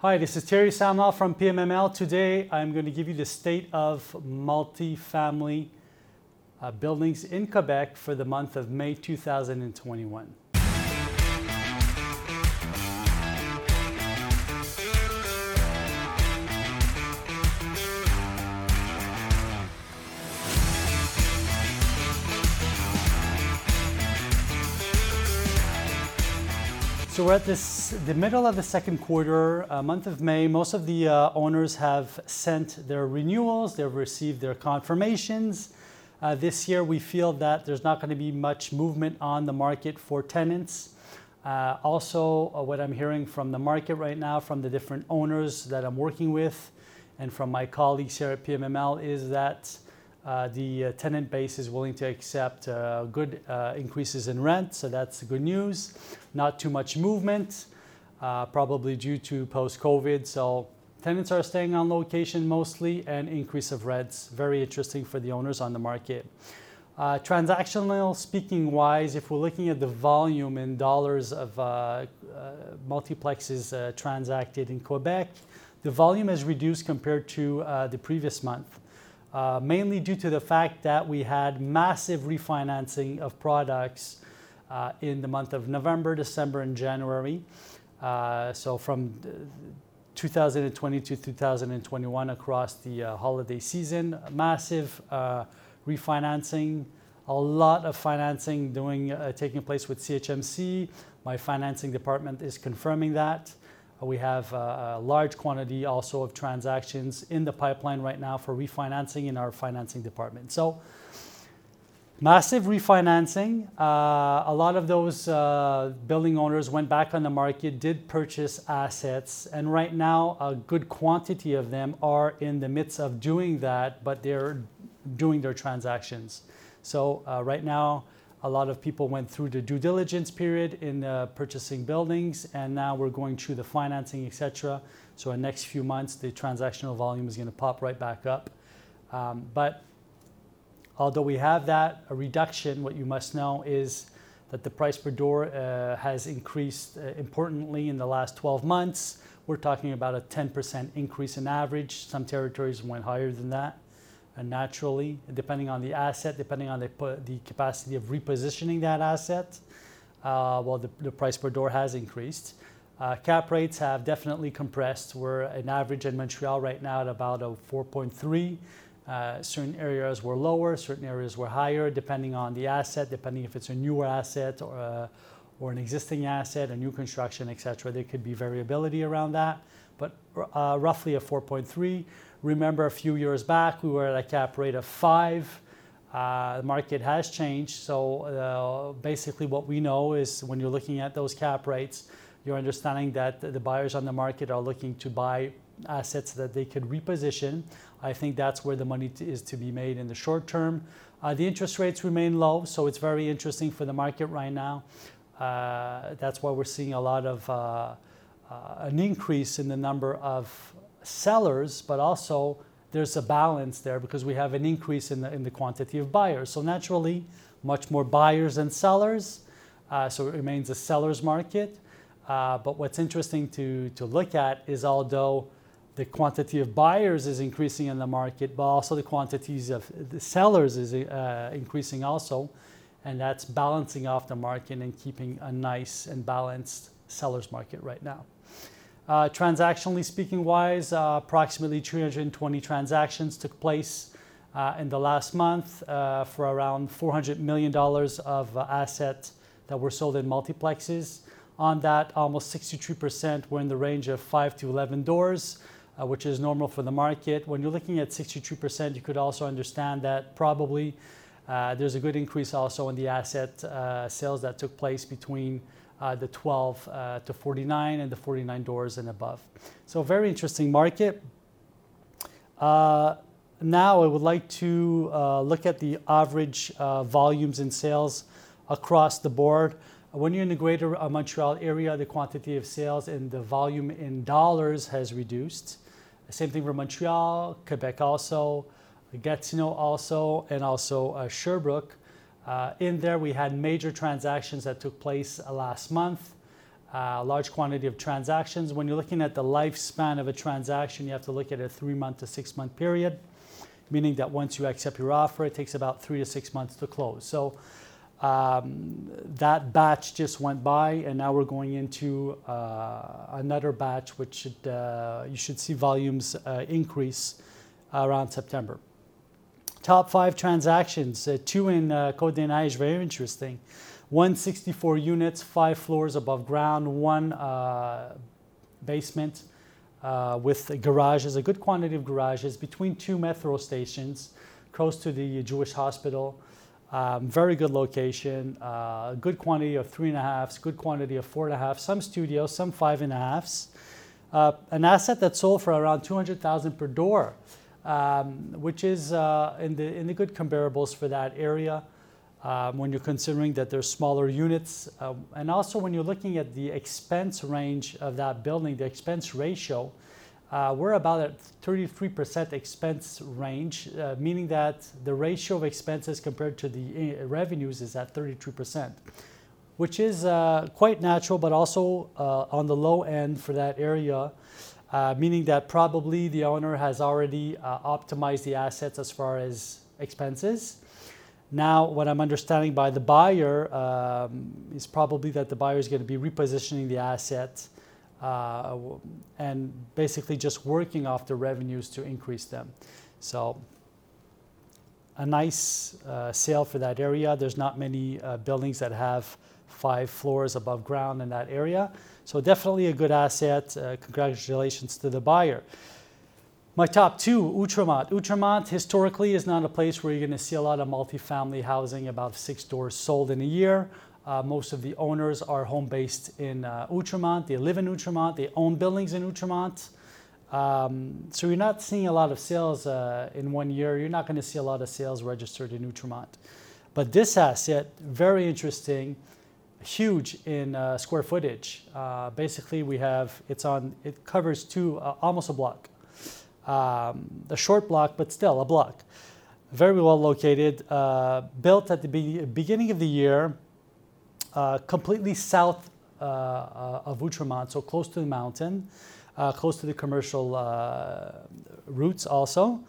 Hi, this is Terry Samuel from PMML. Today I'm going to give you the state of multifamily uh, buildings in Quebec for the month of May 2021. So we're at this the middle of the second quarter, uh, month of May. Most of the uh, owners have sent their renewals. They've received their confirmations. Uh, this year, we feel that there's not going to be much movement on the market for tenants. Uh, also, uh, what I'm hearing from the market right now, from the different owners that I'm working with, and from my colleagues here at PMML, is that the uh, tenant base is willing to accept uh, good uh, increases in rent, so that's good news. Not too much movement, uh, probably due to post COVID. So tenants are staying on location mostly and increase of rents. Very interesting for the owners on the market. Uh, transactional speaking wise, if we're looking at the volume in dollars of multiplexes transacted in Quebec, the volume has reduced compared to the previous month. Uh, mainly due to the fact that we had massive refinancing of products uh, in the month of November, December, and January. Uh, so from 2020 to 2021 across the holiday season, massive refinancing, a lot of financing doing taking place with CHMC. My financing department is confirming that. We have a large quantity also of transactions in the pipeline right now for refinancing in our financing department. So massive refinancing. Uh, a lot of those uh, building owners went back on the market, did purchase assets, and right now a good quantity of them are in the midst of doing that, but they're doing their transactions. So uh, right now, a lot of people went through the due diligence period in uh, purchasing buildings, and now we're going through the financing, etc. So in the next few months, the transactional volume is going to pop right back up. Um, but although we have that a reduction, what you must know is that the price per door uh, has increased uh, importantly in the last 12 months. We're talking about a 10% increase in average. Some territories went higher than that naturally, depending on the asset, depending on the, the capacity of repositioning that asset, uh, well, the, the, price per door has increased. Uh, cap rates have definitely compressed. We're an average in Montreal right now at about a 4.3. Uh, certain areas were lower, certain areas were higher, depending on the asset, depending if it's a newer asset or, uh, or an existing asset, a new construction, etc. There could be variability around that, but uh, roughly a 4.3. Remember a few years back, we were at a cap rate of five. Uh, the market has changed. So uh, basically, what we know is when you're looking at those cap rates, you're understanding that the buyers on the market are looking to buy assets that they could reposition. I think that's where the money is to be made in the short term. Uh, the interest rates remain low, so it's very interesting for the market right now. Uh, that's why we're seeing a lot of uh, uh, an increase in the number of sellers, but also there's a balance there because we have an increase in the, in the quantity of buyers. So naturally, much more buyers than sellers. Uh, so it remains a seller's market. Uh, but what's interesting to, to look at is although the quantity of buyers is increasing in the market, but also the quantities of the sellers is uh, increasing also. And that's balancing off the market and keeping a nice and balanced seller's market right now. Uh, transactionally speaking wise, uh, approximately 320 transactions took place uh, in the last month uh, for around $400 million of uh, assets that were sold in multiplexes. On that, almost 63% were in the range of 5 to 11 doors, uh, which is normal for the market. When you're looking at 63%, you could also understand that probably there's a good increase also in the asset sales that took place between uh, the 12 uh, to 49 and the 49 doors and above. So very interesting market. Uh, now I would like to uh, look at the average uh, volumes in sales across the board. When you're in the greater uh, Montreal area, the quantity of sales and the volume in dollars has reduced. Same thing for Montreal, Quebec also, Gatineau also, and also Sherbrooke. Uh, in there, we had major transactions that took place uh, last month. a large quantity of transactions. When you're looking at the lifespan of a transaction, you have to look at a three month to six month period, meaning that once you accept your offer, it takes about three to six months to close. So um, that batch just went by, and now we're going into uh, another batch, which should, uh, you should see volumes uh, increase around September. Top five transactions, uh, two in uh, Côte des Neiges, very interesting. 164 units, five floors above ground, one uh, basement with garages, a good quantity of garages between two metro stations, close to the Jewish hospital. Um, very good location, uh, good quantity of three and a halfs, good quantity of four and a half, some studios, some five and a halfs. Uh, an asset that sold for around 200,000 per door, um, which is uh, in, the, in the good comparables for that area um, when you're considering that there's smaller units. Uh, and also when you're looking at the expense range of that building, the expense ratio, uh, we're about at 33% expense range, uh, meaning that the ratio of expenses compared to the uh, revenues is at 32%, which is uh, quite natural, but also uh, on the low end for that area, uh, meaning that probably the owner has already optimized the assets as far as expenses. Now, what I'm understanding by the buyer um, is probably that the buyer is going to be repositioning the asset uh, and basically just working off the revenues to increase them. So a nice uh, sale for that area. There's not many uh, buildings that have five floors above ground in that area. So definitely a good asset. Uh, congratulations to the buyer. My top two, Outremont. Outremont historically is not a place where you're going to see a lot of multifamily housing, about six doors sold in a year. Uh, most of the owners are home based in uh, Outremont. They live in Outremont. They own buildings in Outremont. Um, so you're not seeing a lot of sales uh, in one year. You're not going to see a lot of sales registered in Outremont. But this asset, very interesting, huge in uh, square footage. Uh, basically, we have it's on. It covers two, uh, almost a block, um, a short block, but still a block. Very well located. built at the be- beginning of the year uh, completely south uh, uh, of Outremont, so close to the mountain, close to the commercial routes also.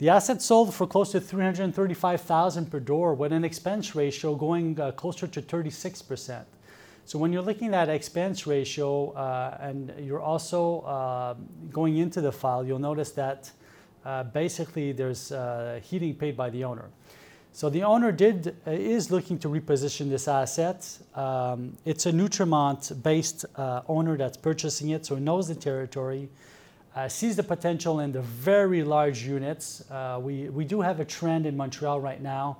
The asset sold for close to 335,000 per door with an expense ratio going uh, closer to 36%. So when you're looking at expense ratio uh, and you're also uh, going into the file, you'll notice that basically there's heating paid by the owner. So the owner did uh, is looking to reposition this asset. Um, it's a Outremont-based uh, owner that's purchasing it, so he knows the territory, uh, sees the potential in the very large units. Uh, we, we do have a trend in Montreal right now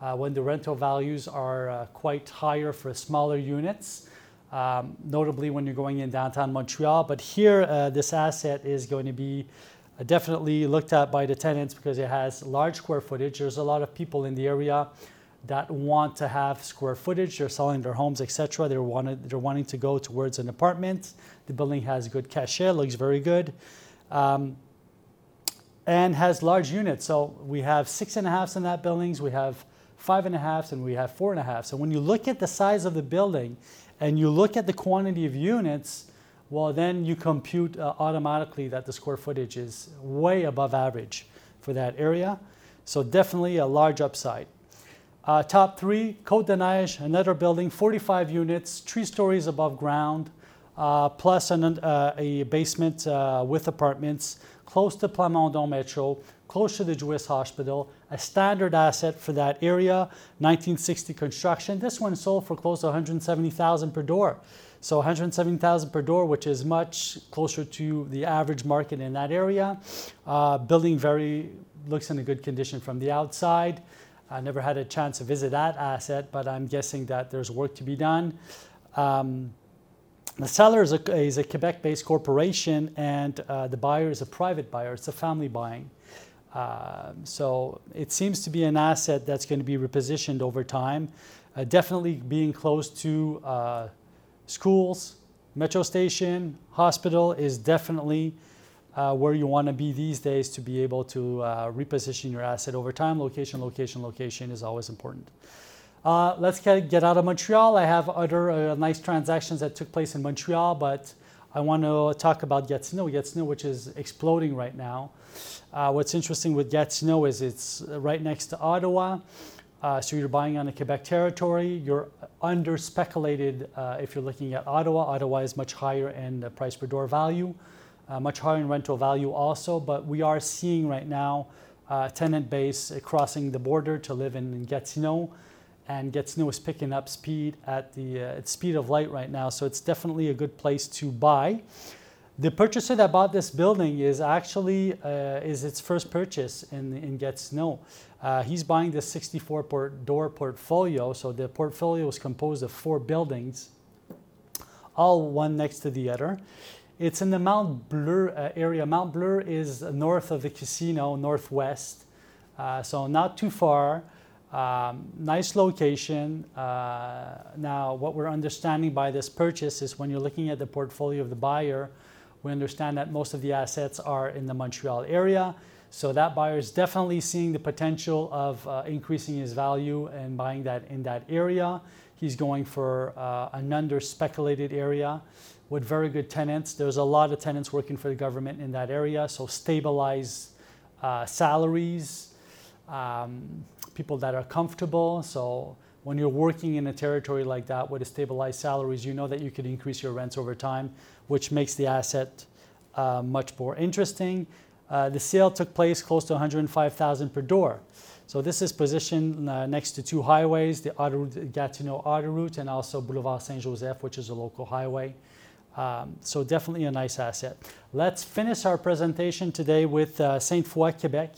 uh, when the rental values are uh, quite higher for smaller units, um, notably when you're going in downtown Montreal. But here, this asset is going to be definitely looked at by the tenants because it has large square footage. There's a lot of people in the area that want to have square footage. They're selling their homes, etc. They're wanted, they're wanting to go towards an apartment. The building has good cachet, looks very good, um, and has large units. So we have six and a halfs in that buildings. We have five and a halfs, and we have four and a half. So when you look at the size of the building, and you look at the quantity of units, well, then you compute uh, automatically that the square footage is way above average for that area. So definitely a large upside. Uh, top three, Côte des Neiges, another building, 45 units, three stories above ground, uh, plus an, uh, a basement uh, with apartments, close to Plamondon Metro, close to the Jewish Hospital, a standard asset for that area, 1960 construction. This one sold for close to 170,000 per door. So 170,000 per door, which is much closer to the average market in that area. Uh, building very looks in a good condition from the outside. I never had a chance to visit that asset, but I'm guessing that there's work to be done. Um, the seller is a, is a Quebec-based corporation, and uh, the buyer is a private buyer. It's a family buying. Uh, so it seems to be an asset that's going to be repositioned over time. Uh, definitely being close to uh, schools, metro station, hospital is definitely uh, where you want to be these days to be able to uh, reposition your asset over time. Location, location, location is always important. Uh, let's get, get out of Montreal. I have other uh, nice transactions that took place in Montreal, but I want to talk about Gatineau, Gatineau, which is exploding right now. Uh, what's interesting with Gatineau is it's right next to Ottawa. Uh, so you're buying on the Quebec territory. You're under speculated uh, if you're looking at Ottawa. Ottawa is much higher in price per door value, uh, much higher in rental value also. But we are seeing right now uh, tenant base crossing the border to live in, in Gatineau, and Gatineau is picking up speed at the uh, speed of light right now. So it's definitely a good place to buy. The purchaser that bought this building is actually uh, is its first purchase in in Gatineau. Uh, he's buying this 64 port door portfolio. So the portfolio is composed of four buildings, all one next to the other. It's in the Mont Bleu uh, area. Mont Bleu is north of the casino, northwest, uh, so not too far. Um, nice location. Uh, now, what we're understanding by this purchase is when you're looking at the portfolio of the buyer, we understand that most of the assets are in the Montreal area. So that buyer is definitely seeing the potential of uh, increasing his value and buying that in that area. He's going for uh, an under speculated area with very good tenants. There's a lot of tenants working for the government in that area, so stabilized uh, salaries, um, people that are comfortable. So when you're working in a territory like that with a stabilized salaries, you know that you could increase your rents over time, which makes the asset uh, much more interesting. Uh, the sale took place close to 105,000 per door. So this is positioned uh, next to two highways, the Autoroute, Gatineau Autoroute and also Boulevard Saint-Joseph, which is a local highway. Um, so definitely a nice asset. Let's finish our presentation today with uh, Sainte Foy, Quebec.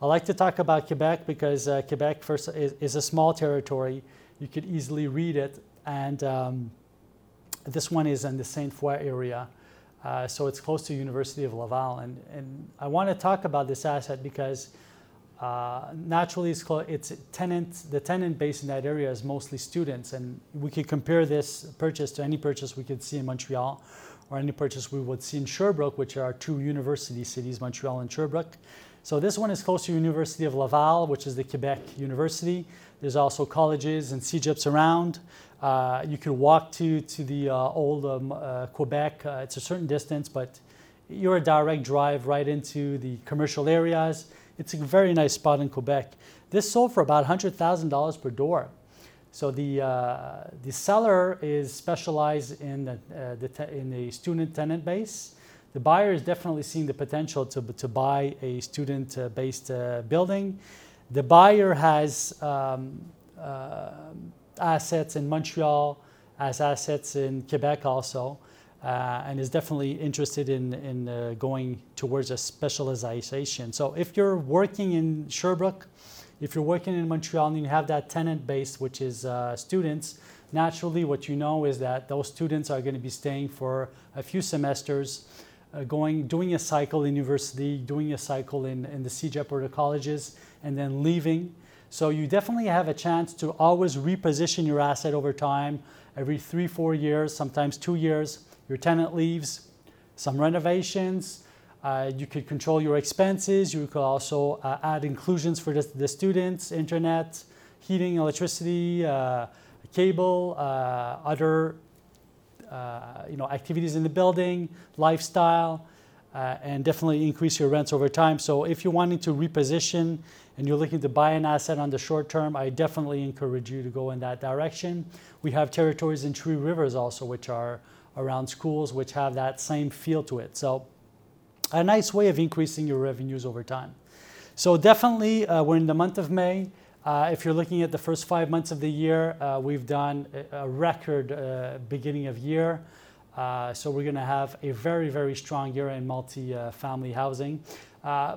I like to talk about Quebec because uh, Quebec first is, is, a small territory. You could easily read it, and um, this one is in the Sainte Foy area. Uh, so it's close to University of Laval, and, and I want to talk about this asset because uh, naturally, it's, close, it's tenant. The tenant base in that area is mostly students, and we could compare this purchase to any purchase we could see in Montreal, or any purchase we would see in Sherbrooke, which are two university cities, Montreal and Sherbrooke. So this one is close to University of Laval, which is the Quebec University. There's also colleges and CEGEPs around. Uh, you could walk to to the uh, old um, uh, Quebec. Uh, it's a certain distance, but you're a direct drive right into the commercial areas it's a very nice spot in Quebec. This sold for about $100,000 per door. So the, uh, the seller is specialized in the, uh, the te- in the student tenant base. The buyer is definitely seeing the potential to, to buy a student based uh, building. The buyer has um, uh, assets in Montreal, has assets in Quebec also uh, and is definitely interested in, in uh, going towards a specialization. So if you're working in Sherbrooke, if you're working in Montreal and you have that tenant base, which is uh, students, naturally what you know is that those students are going to be staying for a few semesters, uh, going, doing a cycle in university, doing a cycle in, in the CEGEP or the colleges, and then leaving. So you definitely have a chance to always reposition your asset over time, every three, four years, sometimes two years, your tenant leaves, some renovations. Uh, you could control your expenses. You could also uh, add inclusions for the, the, students, internet, heating, electricity, uh, cable, uh, other uh, you know, activities in the building, lifestyle, uh, and definitely increase your rents over time. So if you're wanting to reposition and you're looking to buy an asset on the short term, I definitely encourage you to go in that direction. We have territories in Three Rivers also, which are around schools which have that same feel to it. So, a nice way of increasing your revenues over time. So, definitely, uh, we're in the month of May. Uh, if you're looking at the first five months of the year, uh, we've done a, record uh, beginning of year. Uh, so, we're going to have a very, very strong year in multi family housing. Uh,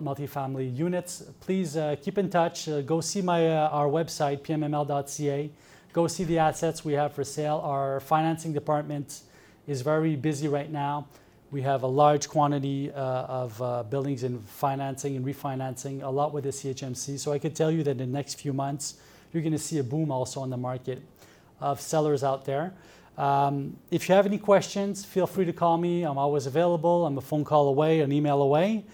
multi-family units. Please keep in touch. go see my our website pmml.ca go see the assets we have for sale. Our financing department is very busy right now. We have a large quantity uh, of uh, buildings in financing and refinancing, a lot with the CHMC. So I could tell you that in the next few months, you're going to see a boom also on the market of sellers out there. Um, if you have any questions, feel free to call me. I'm always available. I'm a phone call away, an email away.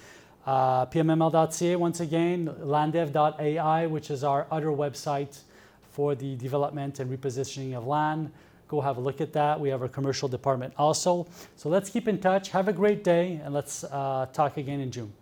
Uh, pmml.ca once again, landev.ai, which is our other website for the development and repositioning of land. Go have a look at that. We have our commercial department also. So let's keep in touch. Have a great day, and let's uh, talk again in June.